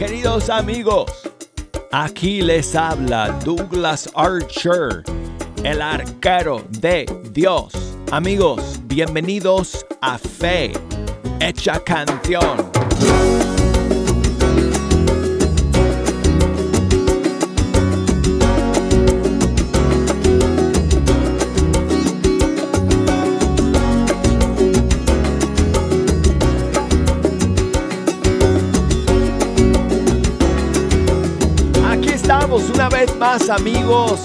Queridos amigos. Aquí les habla Douglas Archer, el arquero de Dios. Amigos, bienvenidos a Fe, hecha canción. Más amigos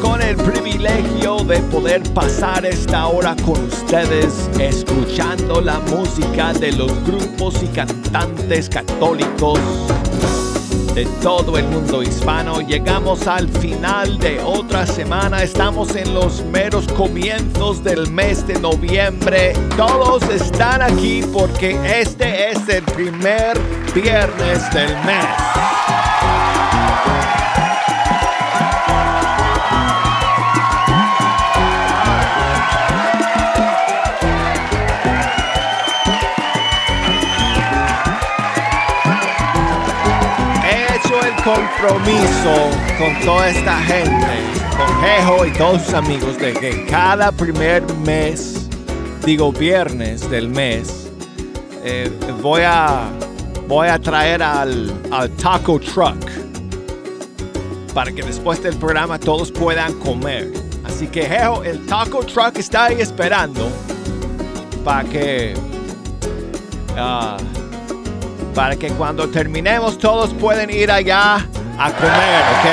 con el privilegio de poder pasar esta hora con ustedes escuchando la música de los grupos y cantantes católicos de todo el mundo hispano. Llegamos al final de otra semana, estamos en los meros comienzos del mes de noviembre. Todos están aquí porque este es el primer viernes del mes. Compromiso con toda esta gente, con Jejo y todos sus amigos, de que cada primer mes, digo viernes del mes, eh, voy a voy a traer al, al taco truck para que después del programa todos puedan comer. Así que Jejo, el taco truck está ahí esperando para que uh, para que cuando terminemos todos pueden ir allá a comer, ¿ok?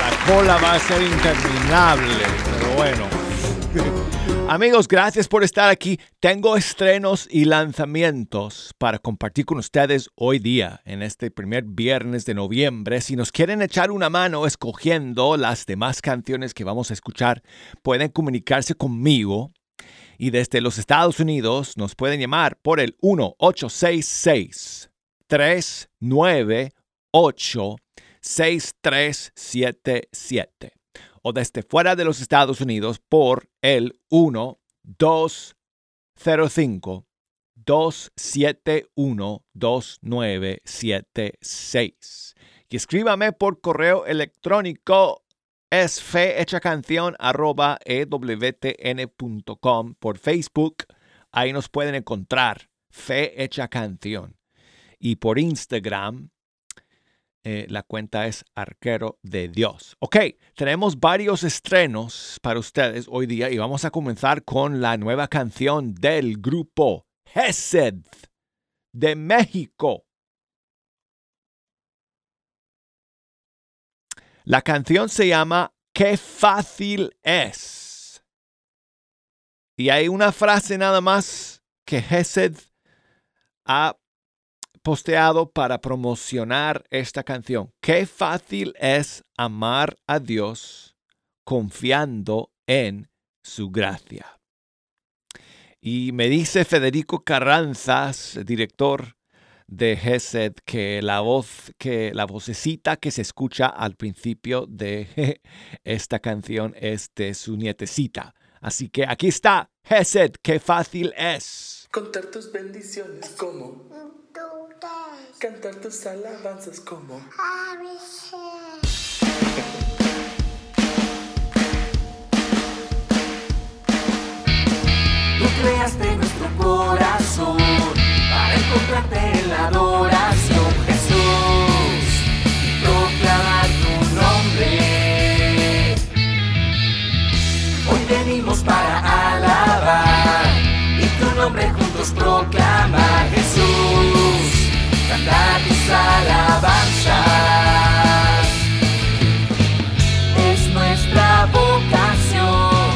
La cola va a ser interminable, pero bueno. Amigos, gracias por estar aquí. Tengo estrenos y lanzamientos para compartir con ustedes hoy día, en este primer viernes de noviembre. Si nos quieren echar una mano escogiendo las demás canciones que vamos a escuchar, pueden comunicarse conmigo y desde los Estados Unidos nos pueden llamar por el 1866 398 6377 o desde fuera de los Estados Unidos por el 1 205 271 2976. Y escríbame por correo electrónico es canción arroba ewtn.com por Facebook. Ahí nos pueden encontrar Fe Hecha Canción. Y por Instagram eh, la cuenta es Arquero de Dios. Ok, tenemos varios estrenos para ustedes hoy día y vamos a comenzar con la nueva canción del grupo Hesed de México. La canción se llama Qué fácil es. Y hay una frase nada más que Hesed ha posteado para promocionar esta canción. Qué fácil es amar a Dios confiando en su gracia. Y me dice Federico Carranzas, director de Gesed, que la voz, que la vocecita que se escucha al principio de esta canción es de su nietecita. Así que aquí está, Gesed, qué fácil es. Contar tus bendiciones como Cantar tus alabanzas como Tú creaste nuestro corazón para encontrarte en la adoración, Jesús, y proclamar tu nombre. Hoy venimos para alabar y tu nombre juntos proclamar, Jesús cantar tus alabanzas. Es nuestra vocación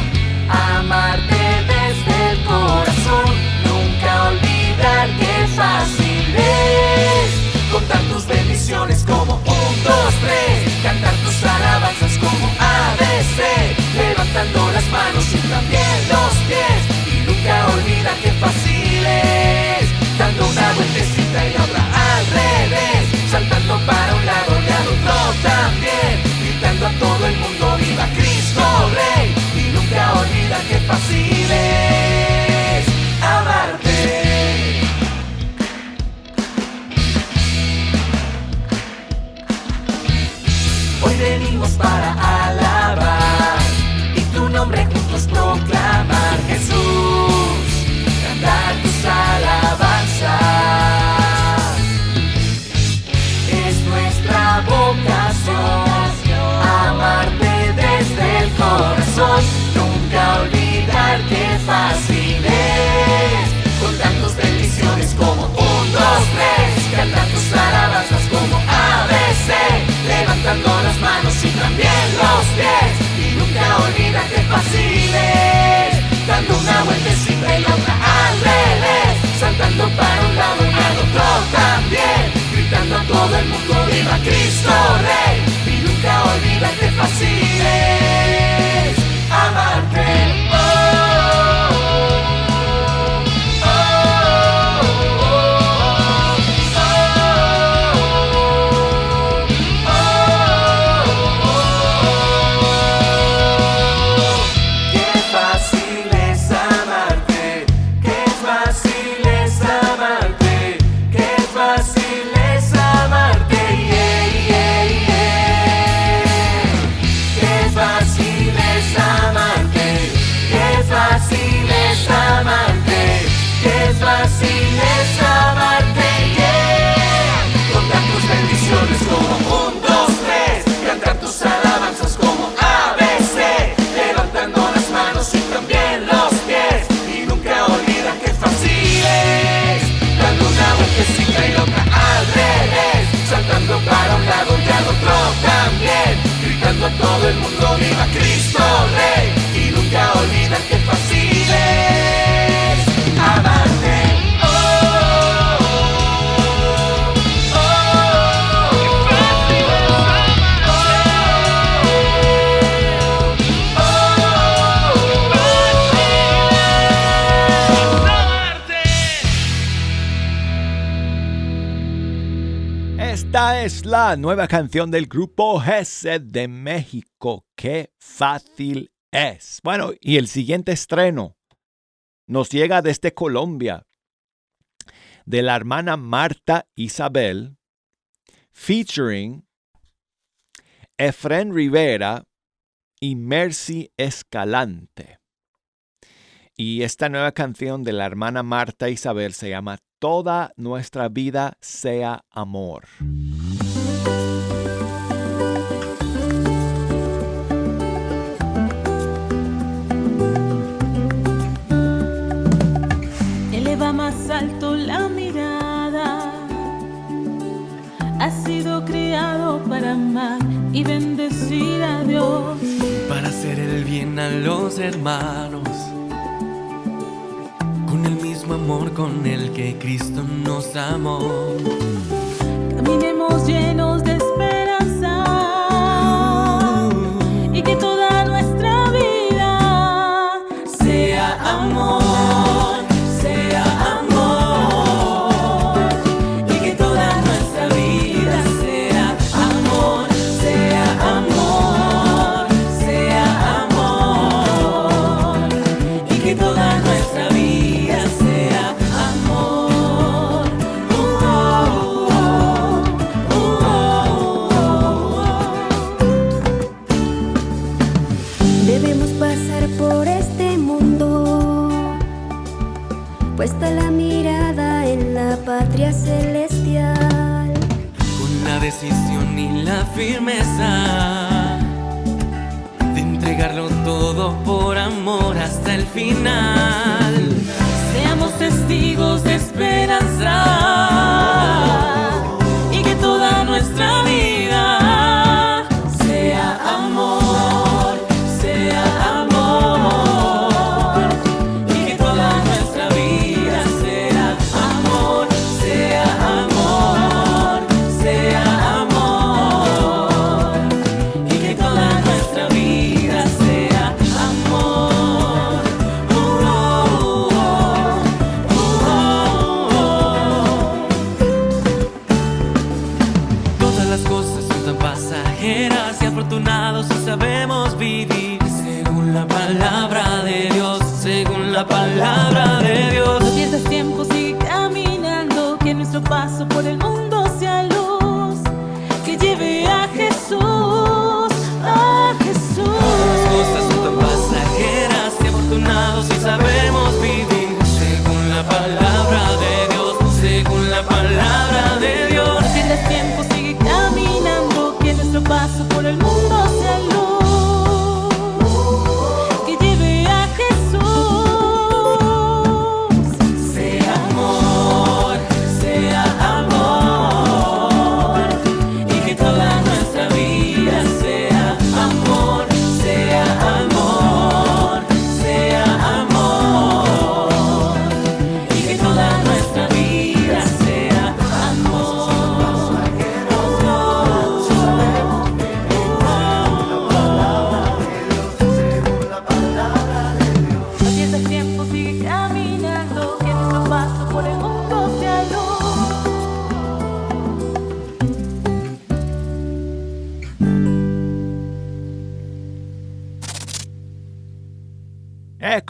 amarte desde el corazón, nunca olvidar que fácil es contar tus bendiciones como un, dos, tres, cantar tus alabanzas como ABC, levantando las manos y también los pies, y nunca olvidar que fácil es dando una vueltecita y otra la nueva canción del grupo Hesed de México. ¡Qué fácil es! Bueno, y el siguiente estreno nos llega desde Colombia, de la hermana Marta Isabel, featuring Efren Rivera y Mercy Escalante. Y esta nueva canción de la hermana Marta Isabel se llama Toda nuestra vida sea amor. has sido criado para amar y bendecir a Dios. Para hacer el bien a los hermanos. Con el mismo amor con el que Cristo nos amó. Caminemos llenos firmeza de entregarlo todo por amor hasta el final. Seamos testigos de esperanza.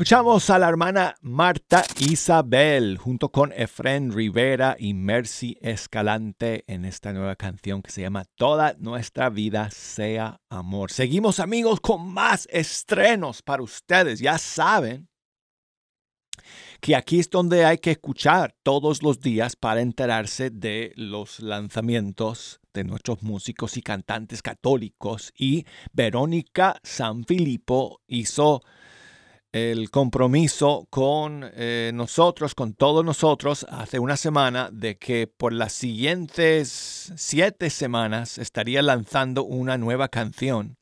Escuchamos a la hermana Marta Isabel junto con Efren Rivera y Mercy Escalante en esta nueva canción que se llama Toda nuestra vida sea amor. Seguimos amigos con más estrenos para ustedes. Ya saben que aquí es donde hay que escuchar todos los días para enterarse de los lanzamientos de nuestros músicos y cantantes católicos. Y Verónica Sanfilippo hizo el compromiso con eh, nosotros, con todos nosotros, hace una semana, de que por las siguientes siete semanas estaría lanzando una nueva canción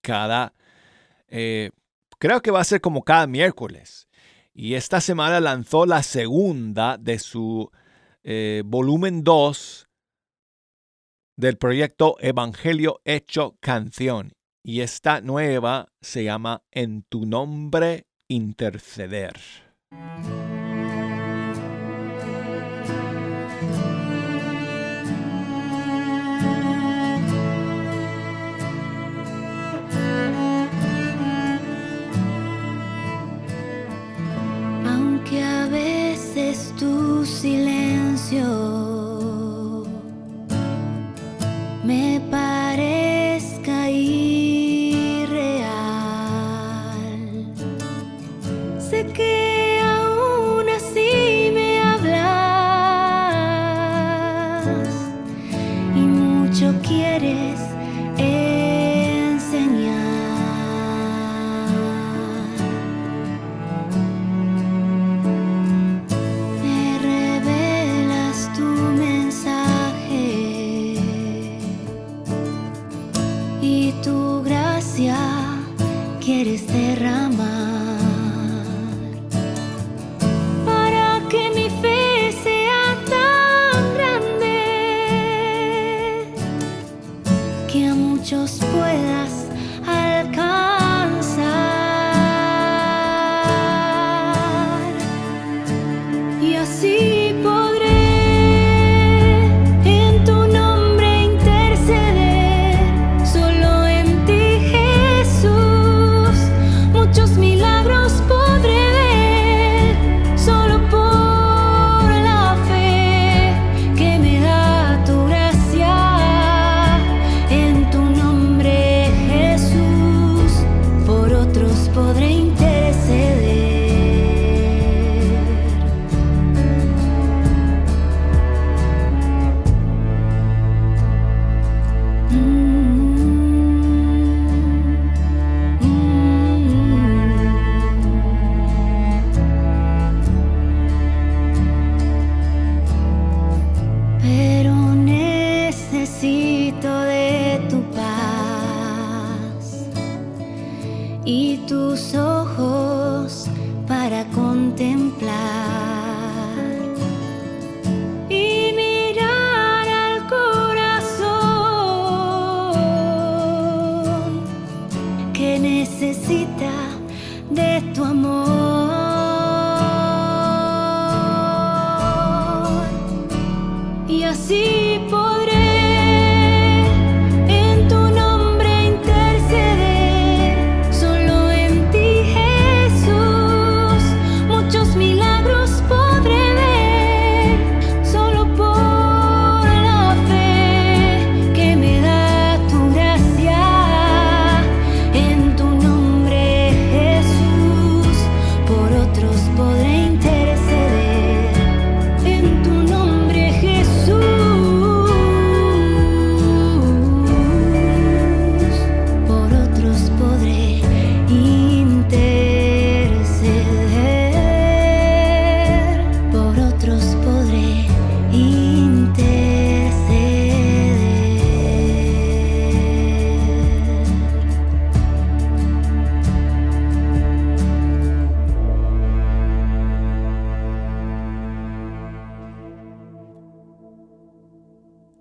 cada, eh, creo que va a ser como cada miércoles. Y esta semana lanzó la segunda de su eh, volumen 2 del proyecto Evangelio Hecho Canción. Y esta nueva se llama En tu nombre interceder.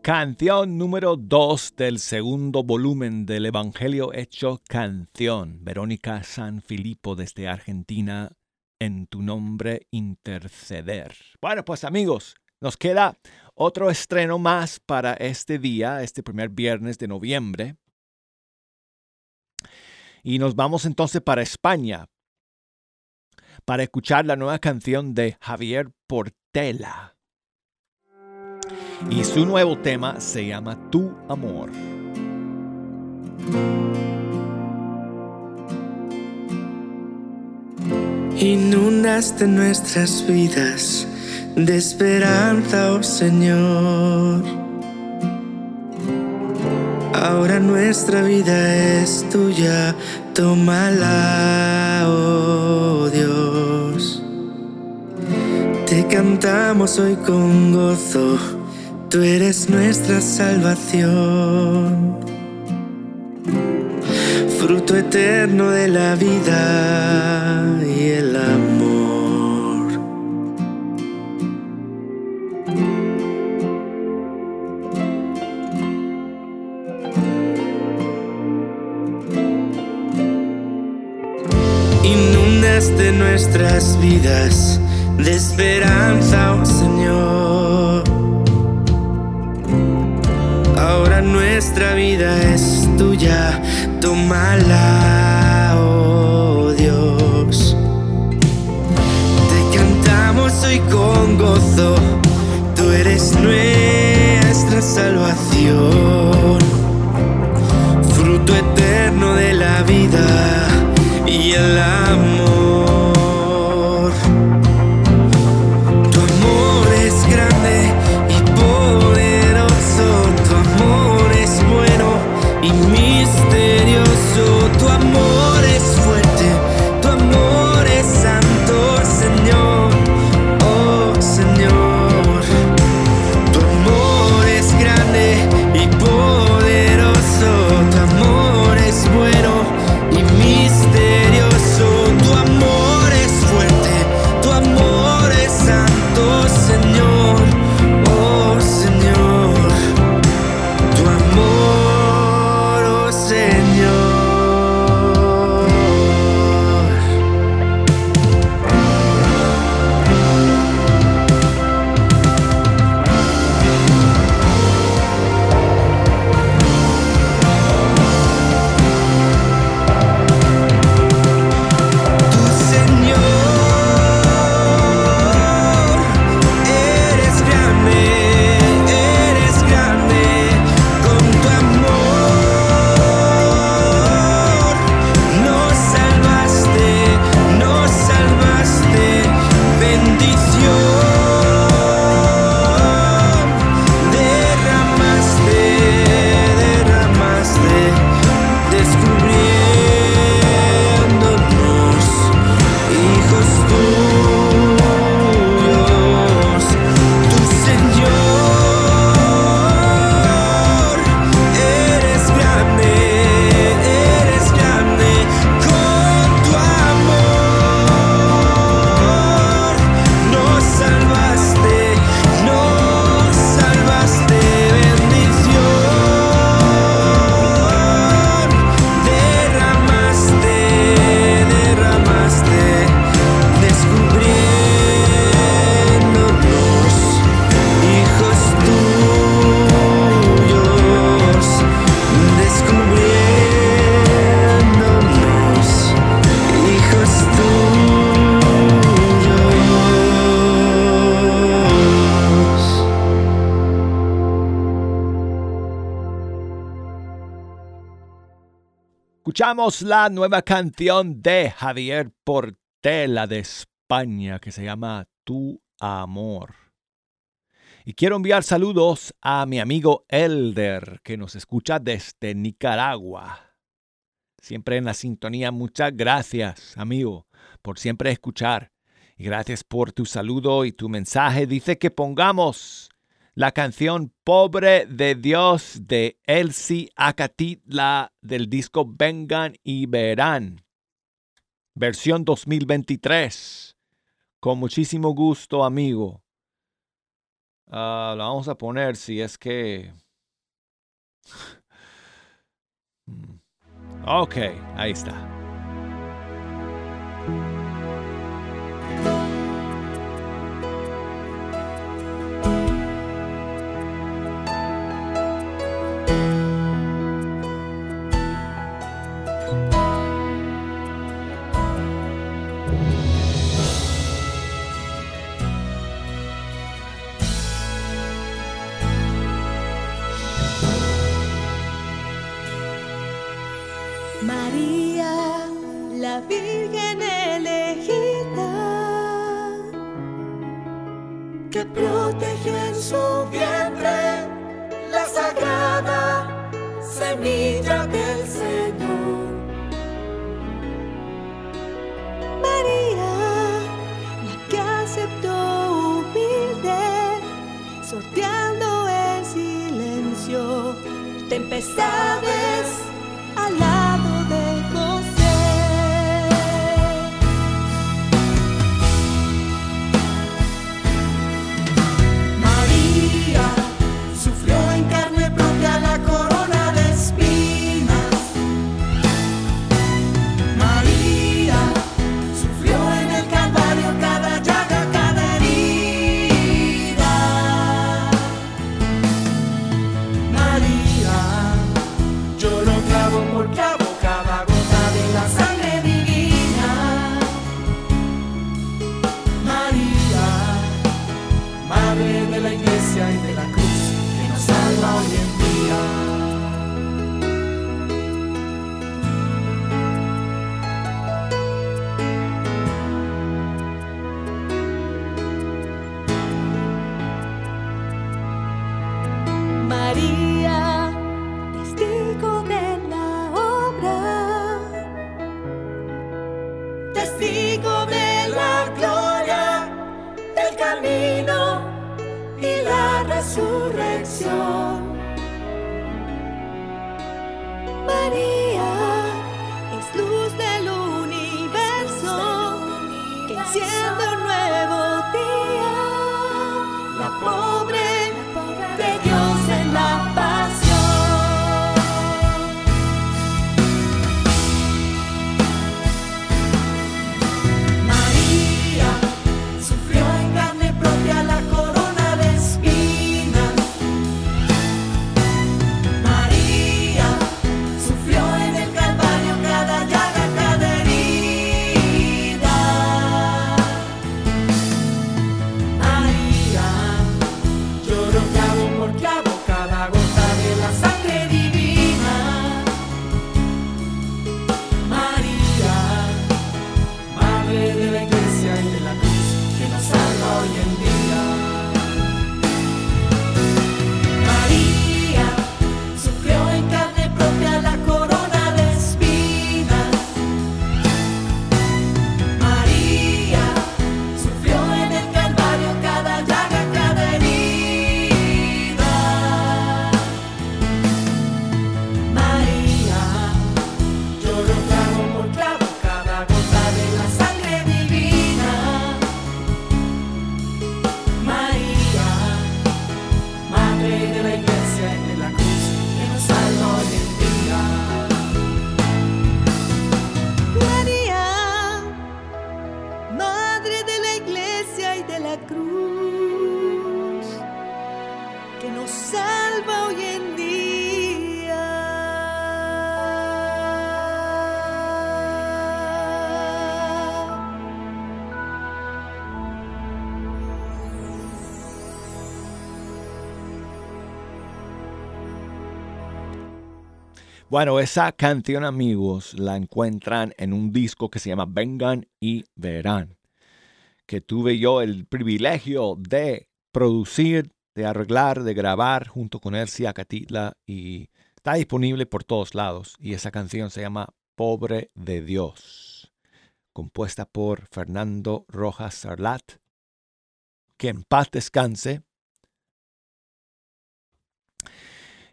Canción número 2 del segundo volumen del Evangelio hecho canción. Verónica San Filipo desde Argentina, en tu nombre interceder. Bueno, pues amigos, nos queda otro estreno más para este día, este primer viernes de noviembre. Y nos vamos entonces para España para escuchar la nueva canción de Javier Portela. Y su nuevo tema se llama Tu Amor. Inundaste nuestras vidas de esperanza, oh Señor. Ahora nuestra vida es tuya, tómala, oh Dios. Te cantamos hoy con gozo, tú eres nuestra salvación. Fruto eterno de la vida y el amor. Inundaste nuestras vidas de esperanza, nuestra vida es tuya, tómala, oh Dios. Te cantamos hoy con gozo, tú eres nuestra salvación, fruto eterno de la vida y el amor. Y misterioso, Escuchamos la nueva canción de Javier Portela de España que se llama Tu Amor. Y quiero enviar saludos a mi amigo Elder que nos escucha desde Nicaragua. Siempre en la sintonía. Muchas gracias, amigo, por siempre escuchar. Y gracias por tu saludo y tu mensaje. Dice que pongamos la canción Pobre de Dios de Elsie Acatitla del disco Vengan y Verán, versión 2023. Con muchísimo gusto, amigo. Uh, la vamos a poner si es que... Mm. Ok, ahí está. Bueno, esa canción amigos la encuentran en un disco que se llama Vengan y Verán, que tuve yo el privilegio de producir, de arreglar, de grabar junto con Elsia Catitla y está disponible por todos lados. Y esa canción se llama Pobre de Dios, compuesta por Fernando Rojas Sarlat, que en paz descanse,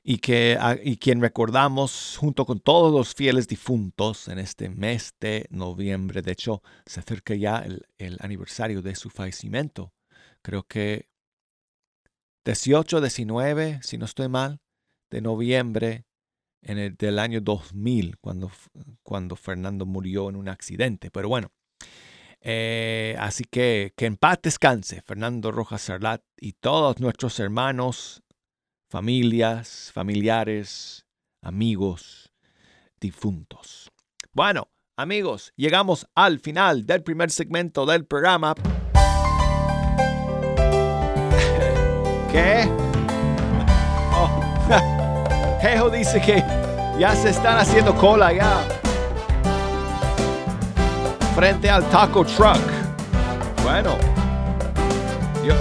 y, que, ah, y quien recordamos junto con todos los fieles difuntos en este mes de noviembre. De hecho, se acerca ya el, el aniversario de su fallecimiento. Creo que 18, 19, si no estoy mal, de noviembre en el, del año 2000, cuando, cuando Fernando murió en un accidente. Pero bueno, eh, así que que en paz descanse Fernando Rojas Serlat y todos nuestros hermanos familias, familiares, amigos difuntos. Bueno, amigos, llegamos al final del primer segmento del programa. ¿Qué? Oh, dice que ya se están haciendo cola ya. Frente al taco truck. Bueno. yo-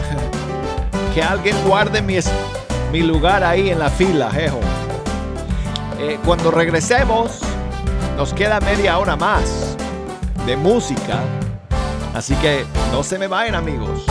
que alguien guarde mi, mi lugar ahí en la fila. Eh, cuando regresemos, nos queda media hora más de música. Así que no se me vayan, amigos.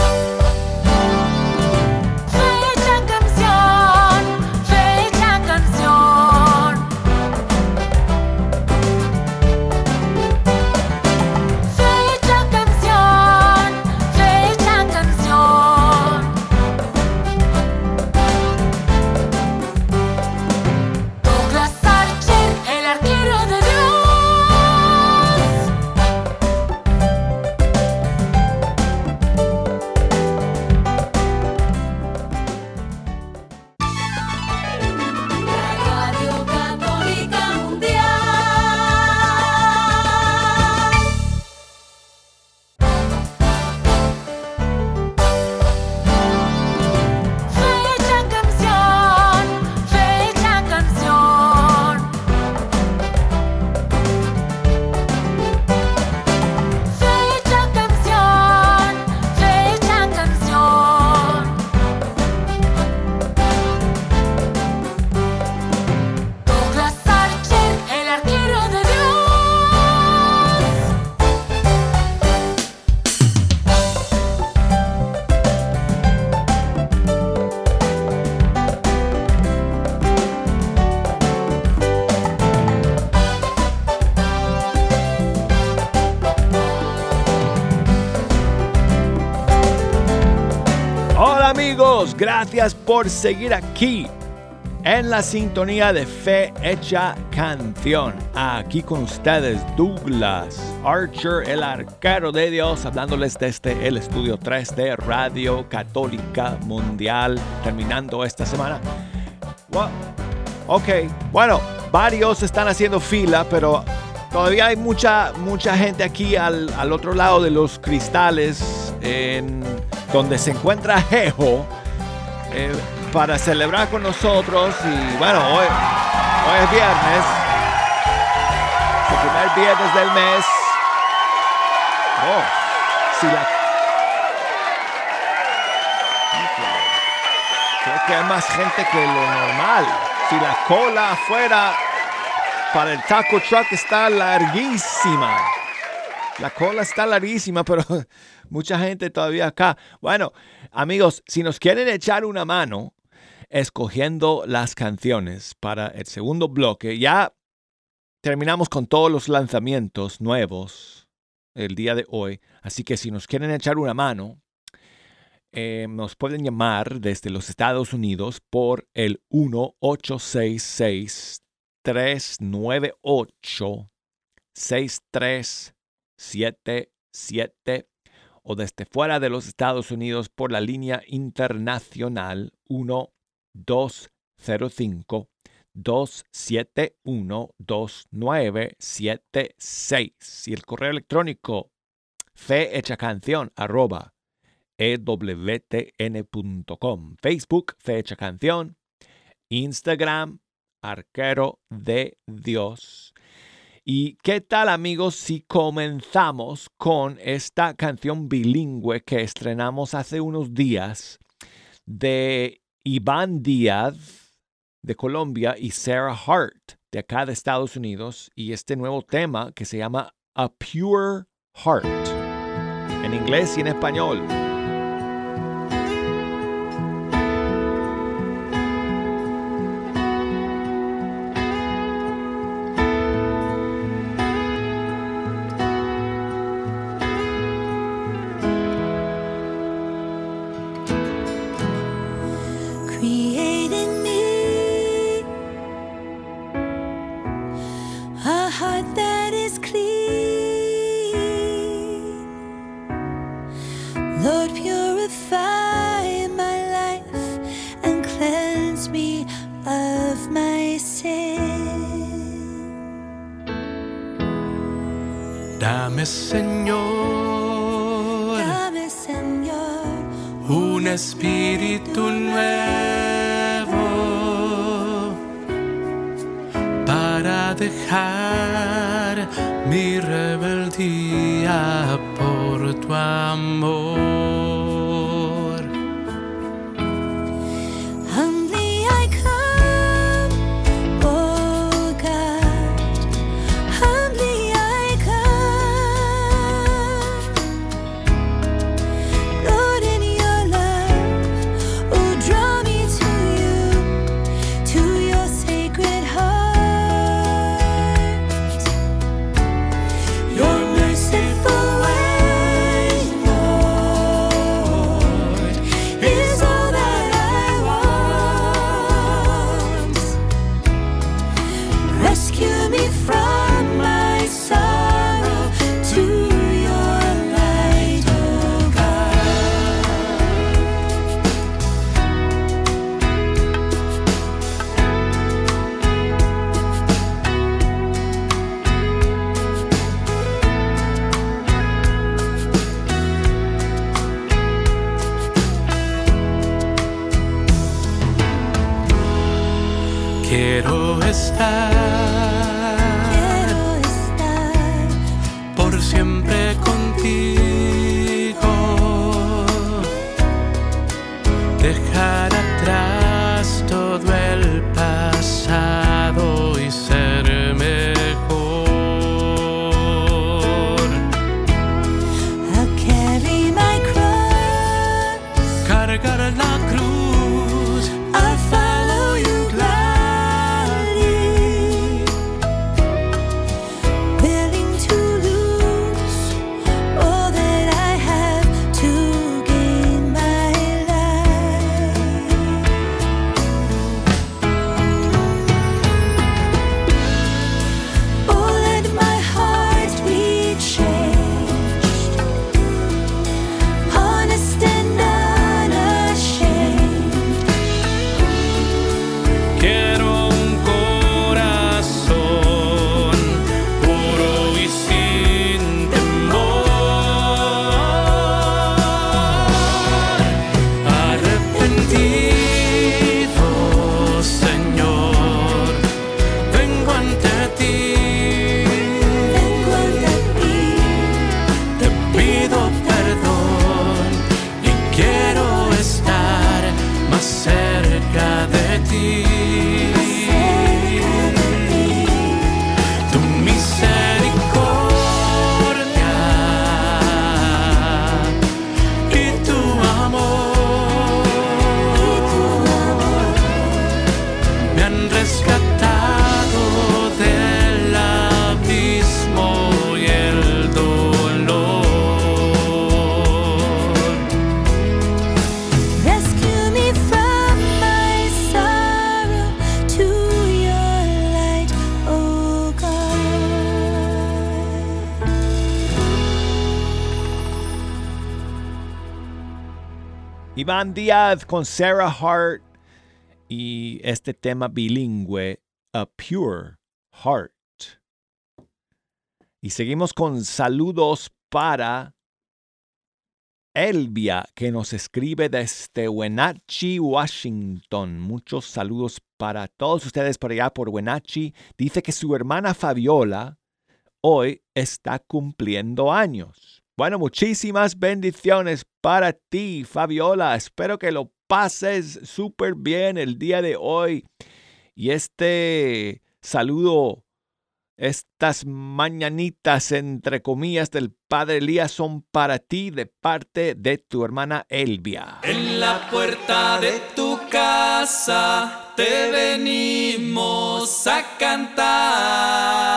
Por seguir aquí en la sintonía de Fe Hecha Canción. Aquí con ustedes Douglas Archer, el arquero de Dios, hablándoles desde el estudio 3 de Radio Católica Mundial, terminando esta semana. Ok, bueno, varios están haciendo fila, pero todavía hay mucha, mucha gente aquí al, al otro lado de los cristales, en donde se encuentra Jejo, eh, para celebrar con nosotros. Y bueno, hoy, hoy es viernes, el primer viernes del mes. Oh, si la. Creo que hay más gente que lo normal. Si la cola afuera para el taco truck está larguísima. La cola está larguísima, pero mucha gente todavía acá. Bueno, amigos, si nos quieren echar una mano escogiendo las canciones para el segundo bloque, ya terminamos con todos los lanzamientos nuevos el día de hoy. Así que si nos quieren echar una mano, eh, nos pueden llamar desde los Estados Unidos por el 1866-398-6377 o desde fuera de los Estados Unidos por la línea internacional 1205 271-2976 y el correo electrónico fehechacanción arroba E ewtn.com Facebook Fecha Canción Instagram Arquero de Dios ¿Y qué tal amigos si comenzamos con esta canción bilingüe que estrenamos hace unos días de Iván Díaz de Colombia y Sarah Hart de acá de Estados Unidos y este nuevo tema que se llama A Pure Heart en inglés y en español. Be. Quiero estar Quiero estar por siempre contigo. Iván Díaz con Sarah Hart y este tema bilingüe, A Pure Heart. Y seguimos con saludos para Elvia, que nos escribe desde Wenatchee, Washington. Muchos saludos para todos ustedes por allá por Wenatchee. Dice que su hermana Fabiola hoy está cumpliendo años. Bueno, muchísimas bendiciones para ti, Fabiola. Espero que lo pases súper bien el día de hoy. Y este saludo, estas mañanitas, entre comillas, del Padre Elías son para ti de parte de tu hermana Elvia. En la puerta de tu casa te venimos a cantar.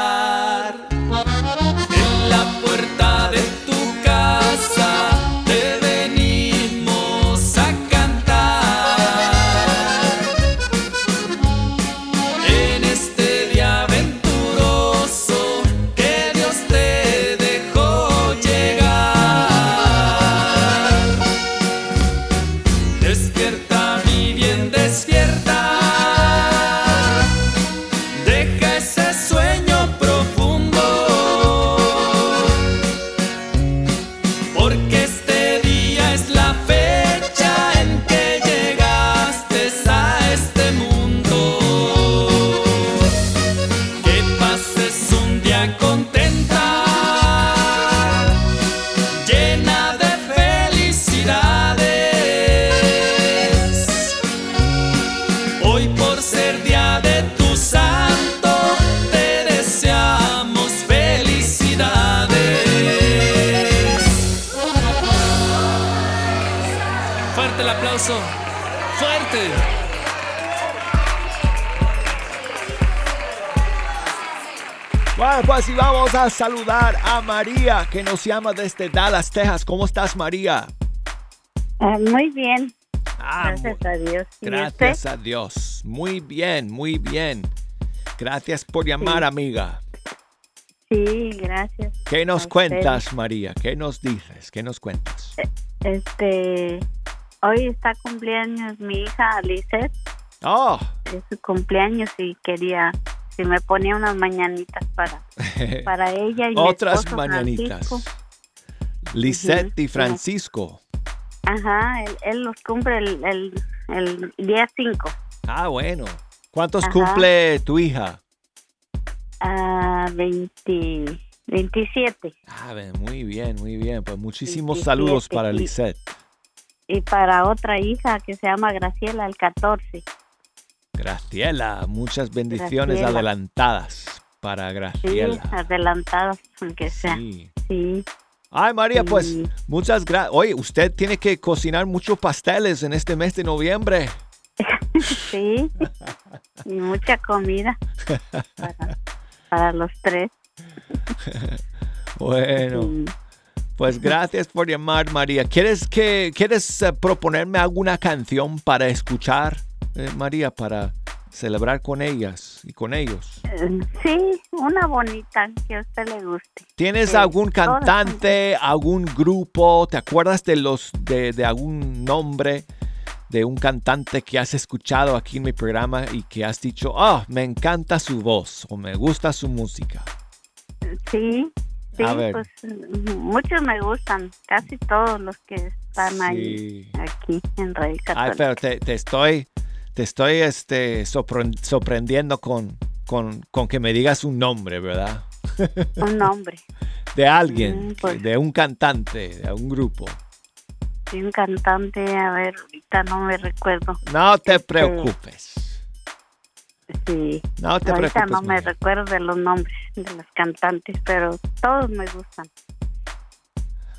Saludar a María, que nos llama desde Dallas, Texas. ¿Cómo estás, María? Ah, muy bien, Ah, gracias a Dios. ¿Y Gracias usted? a Dios. Muy bien, muy bien. Gracias por llamar, Sí. amiga. Sí, gracias. ¿Qué nos cuentas, María? ¿Qué nos dices? ¿Qué nos cuentas? Este, hoy está cumpleaños mi hija Lizeth, Oh, es su cumpleaños y quería si me ponía unas mañanitas para para ella y mi otras esposo mañanitas. Lisette y. Francisco. Ajá, él, él los cumple el, el, el día 5. Ah, bueno. ¿Cuántos Ajá. cumple tu hija? a 20, 27. Ah, muy bien, muy bien. Pues muchísimos 27, saludos para y- Lisette. Y para otra hija que se llama Graciela, el 14. Graciela, muchas bendiciones Graciela. adelantadas para Sí, Graciela. adelantadas, aunque sea. Sí. Sí. Ay, María, pues Sí. muchas gracias. Oye, usted tiene que cocinar muchos pasteles en este mes de noviembre. Sí, y mucha comida para, para los tres. Bueno, Sí. pues gracias por llamar, María. ¿Quieres que quieres eh, proponerme alguna canción para escuchar, eh, María, para celebrar con ellas y con ellos? Sí, una bonita que a usted le guste. ¿Tienes Sí, algún cantante, algún grupo? ¿Te acuerdas de los de, de algún nombre de un cantante que has escuchado aquí en mi programa y que has dicho, ah, me encanta su voz o me gusta su música? Sí, sí, A ver. pues muchos me gustan, casi todos los que están ahí Sí. aquí en Radio Ay, Católica. pero te, te estoy, te estoy este, sorpre- sorprendiendo con, con, con que me digas un nombre, ¿verdad? Un nombre, De alguien, Mm, pues. de un cantante, de un grupo. sí, un cantante, a ver, ahorita no me recuerdo. No te Este, preocupes. Sí, No te ahorita preocupes. no me recuerdo de los nombres de los cantantes, pero todos me gustan.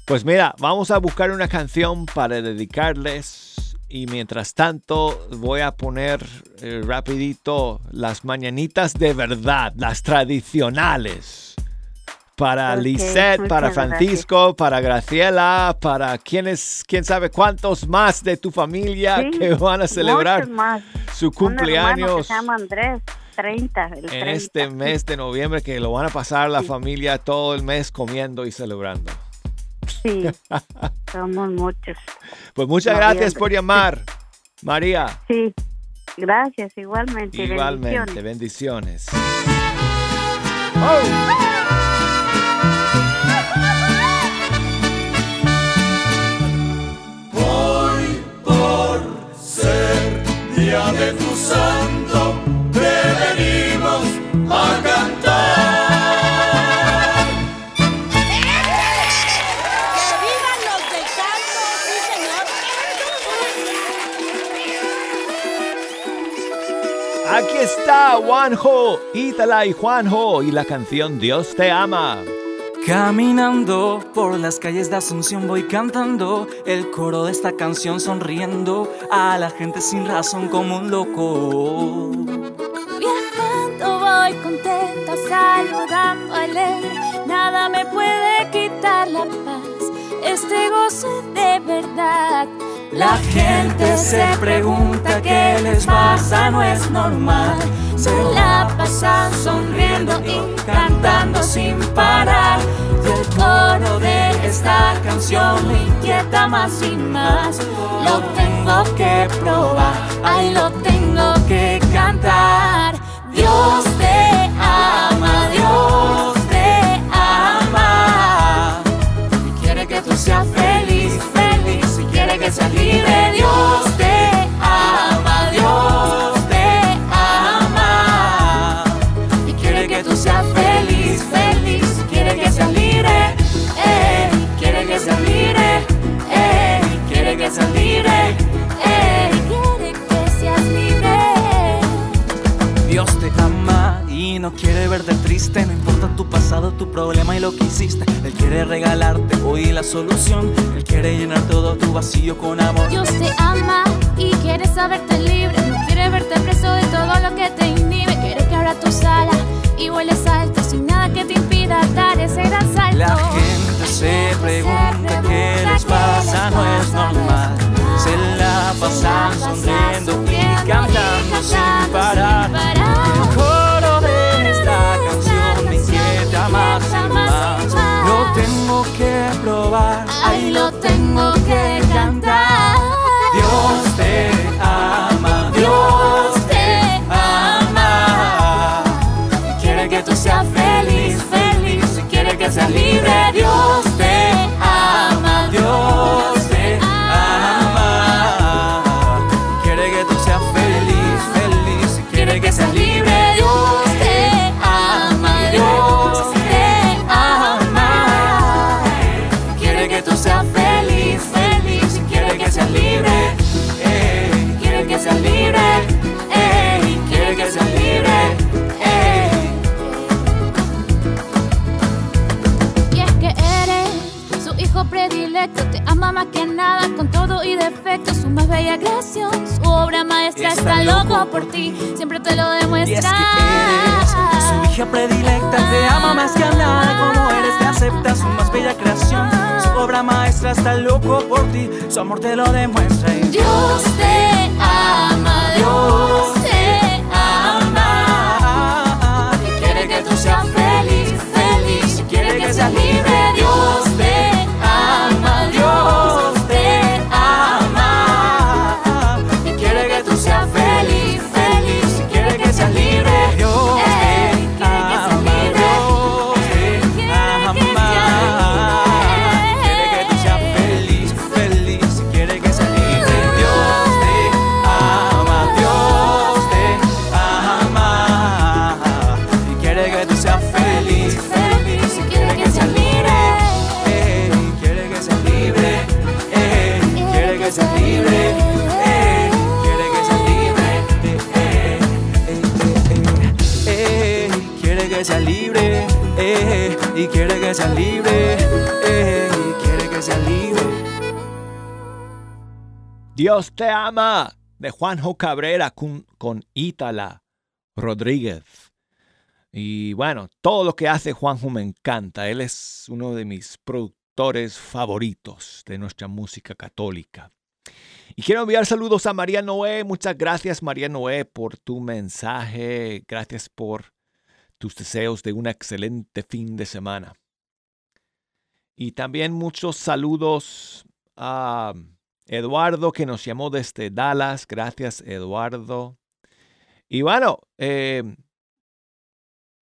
Pues mira, vamos a buscar una canción para dedicarles y mientras tanto voy a poner eh, rapidito las mañanitas de verdad, las tradicionales. Para Ok, Lisette, para Francisco, para Graciela, para quienes, quién sabe cuántos más de tu familia Sí, que van a celebrar más. su Un hermano que cumpleaños se llama Andrés, 30, el en 30. este mes de noviembre que lo van a pasar la familia todo el mes comiendo y celebrando. Sí, somos muchos. Pues muchas Noviembre. gracias por llamar, María. Sí, gracias, igualmente. Igualmente, bendiciones. bendiciones. Oh. Hoy por ser día de tu santo, está Juanjo, Ítala y Juanjo y la canción Dios te ama. Caminando por las calles de Asunción voy cantando el coro de esta canción sonriendo a la gente sin razón como un loco. Viajando voy contenta, saludando alegre, nada me puede quitar la paz, este gozo de verdad. La gente se pregunta qué les pasa, no es normal. Se la pasan sonriendo y cantando sin parar. Y el coro de esta canción me inquieta más y más. Lo tengo que probar, ahí lo tengo que cantar. Dios te solución. Él quiere llenar todo tu vacío con ama más que nada con todo y defecto. Su más bella creación, su obra maestra Está está, loco loco por ti, siempre te lo Y es demuestra. que eres su hija predilecta, te ama más que nada. Como eres, te acepta su más bella creación. Su obra maestra está loco por ti, su amor te lo demuestra. Dios te ama, Dios te ama de Juanjo Cabrera con, con Ítala Rodríguez. Y bueno, todo lo que hace Juanjo me encanta. Él es uno de mis productores favoritos de nuestra música católica. Y quiero enviar saludos a María Noé. Muchas gracias María Noé por tu mensaje. Gracias por tus deseos de un excelente fin de semana. Y también muchos saludos a Eduardo que nos llamó desde Dallas. Gracias Eduardo. Y bueno, eh,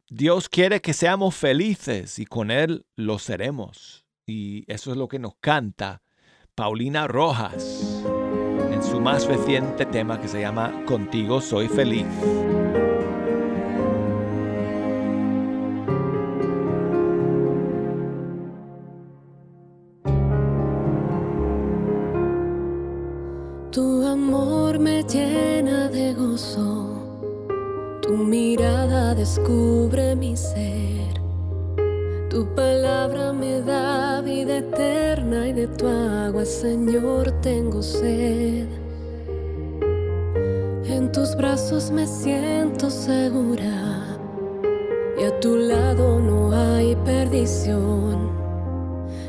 Dios quiere que seamos felices y con Él lo seremos. Y eso es lo que nos canta Paulina Rojas en su más reciente tema que se llama Contigo soy feliz. Descubre mi ser. Tu palabra me da vida eterna y de tu agua, Señor, tengo sed. En tus brazos me siento segura y a tu lado no hay perdición.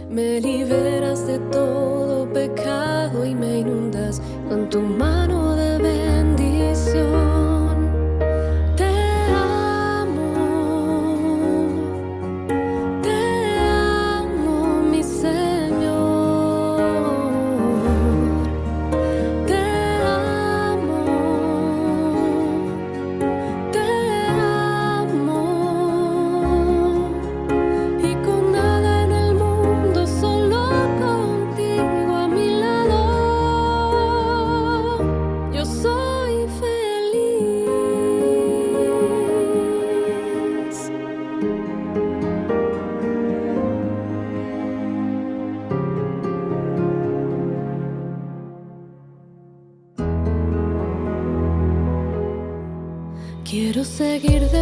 Me liberas de todo pecado y me inundas con tu mano de bendición.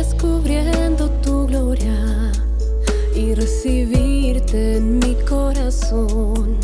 Descubriendo tu gloria y recibirte en mi corazón,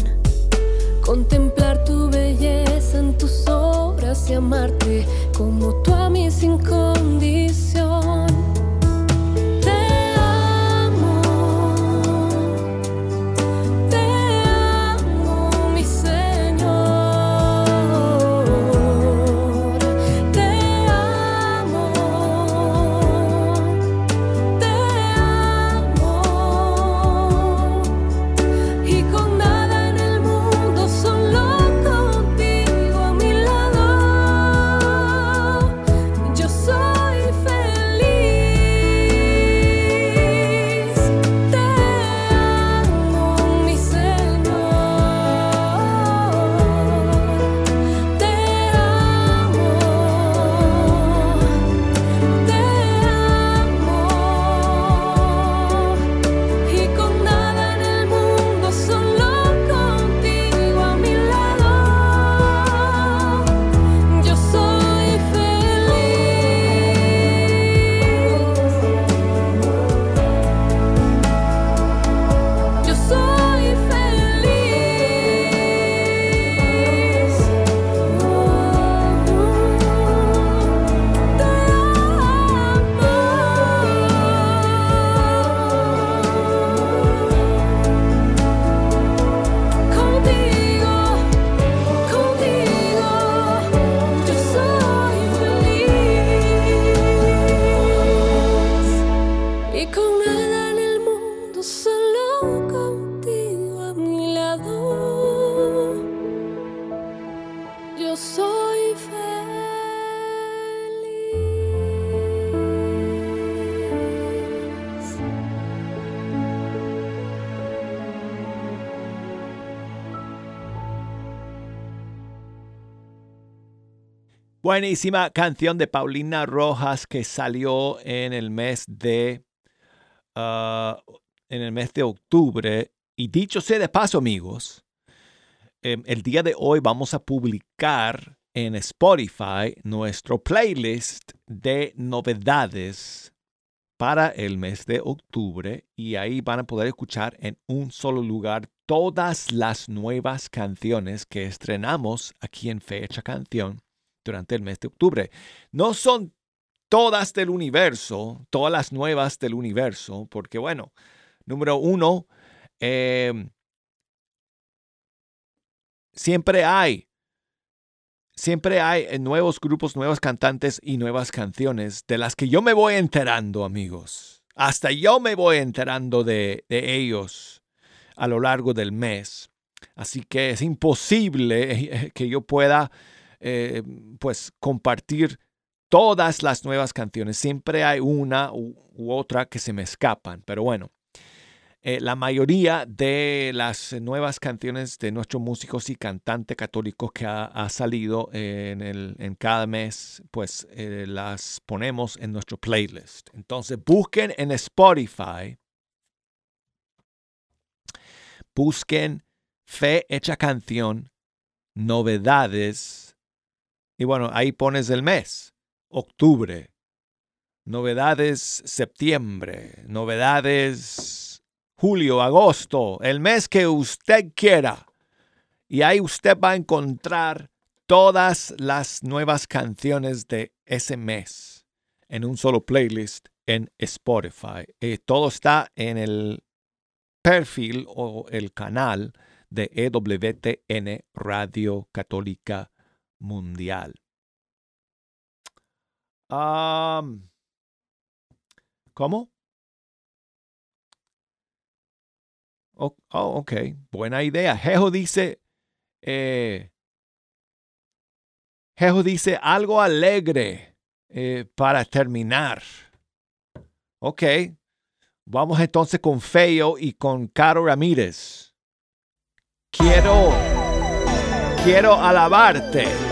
Buenísima canción de Paulina Rojas que salió en el mes de ah, en el mes de octubre. Y dicho sea de paso, amigos, em, el día de hoy vamos a publicar en Spotify nuestro playlist de novedades para el mes de octubre y ahí van a poder escuchar en un solo lugar todas las nuevas canciones que estrenamos aquí en Fecha Canción durante el mes de octubre. No son todas del universo, todas las nuevas del universo, porque bueno, número uno, eh, siempre hay, siempre hay eh, nuevos grupos, nuevos cantantes y nuevas canciones de las que yo me voy enterando, amigos. Hasta yo me voy enterando de, de ellos a lo largo del mes. Así que es imposible eh, que yo pueda eh, pues compartir todas las nuevas canciones. Siempre hay una u, otra que se me escapan, pero bueno. eh, la mayoría de las nuevas canciones de nuestros músicos y cantantes católicos que ha, ha salido en, el, en cada mes, pues eh, las ponemos en nuestro playlist. Entonces busquen en Spotify, busquen Fe Hecha Canción, novedades, y bueno, ahí pones el mes, octubre, novedades septiembre, novedades julio, agosto, el mes que usted quiera. Y ahí usted va a encontrar todas las nuevas canciones de ese mes en un solo playlist en Spotify. Eh, todo está en el perfil o el canal de EWTN Radio Católica Mundial. Am, ¿Cómo? Oh, oh, ok, buena idea. Jejo dice, eh, dice algo alegre eh, para terminar. Ok, vamos entonces con Feo y con Caro Ramírez. Quiero, quiero alabarte.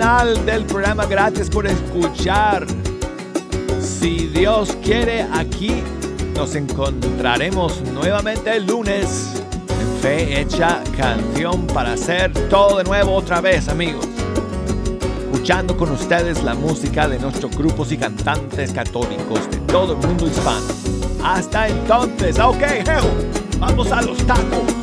del programa. Gracias por escuchar. Si Dios quiere, aquí nos encontraremos nuevamente el lunes. En fe hecha canción para hacer todo de nuevo otra vez, amigos. Escuchando con ustedes la música de nuestros grupos y cantantes católicos de todo el mundo hispano. Hasta entonces, ok, vamos a los tacos.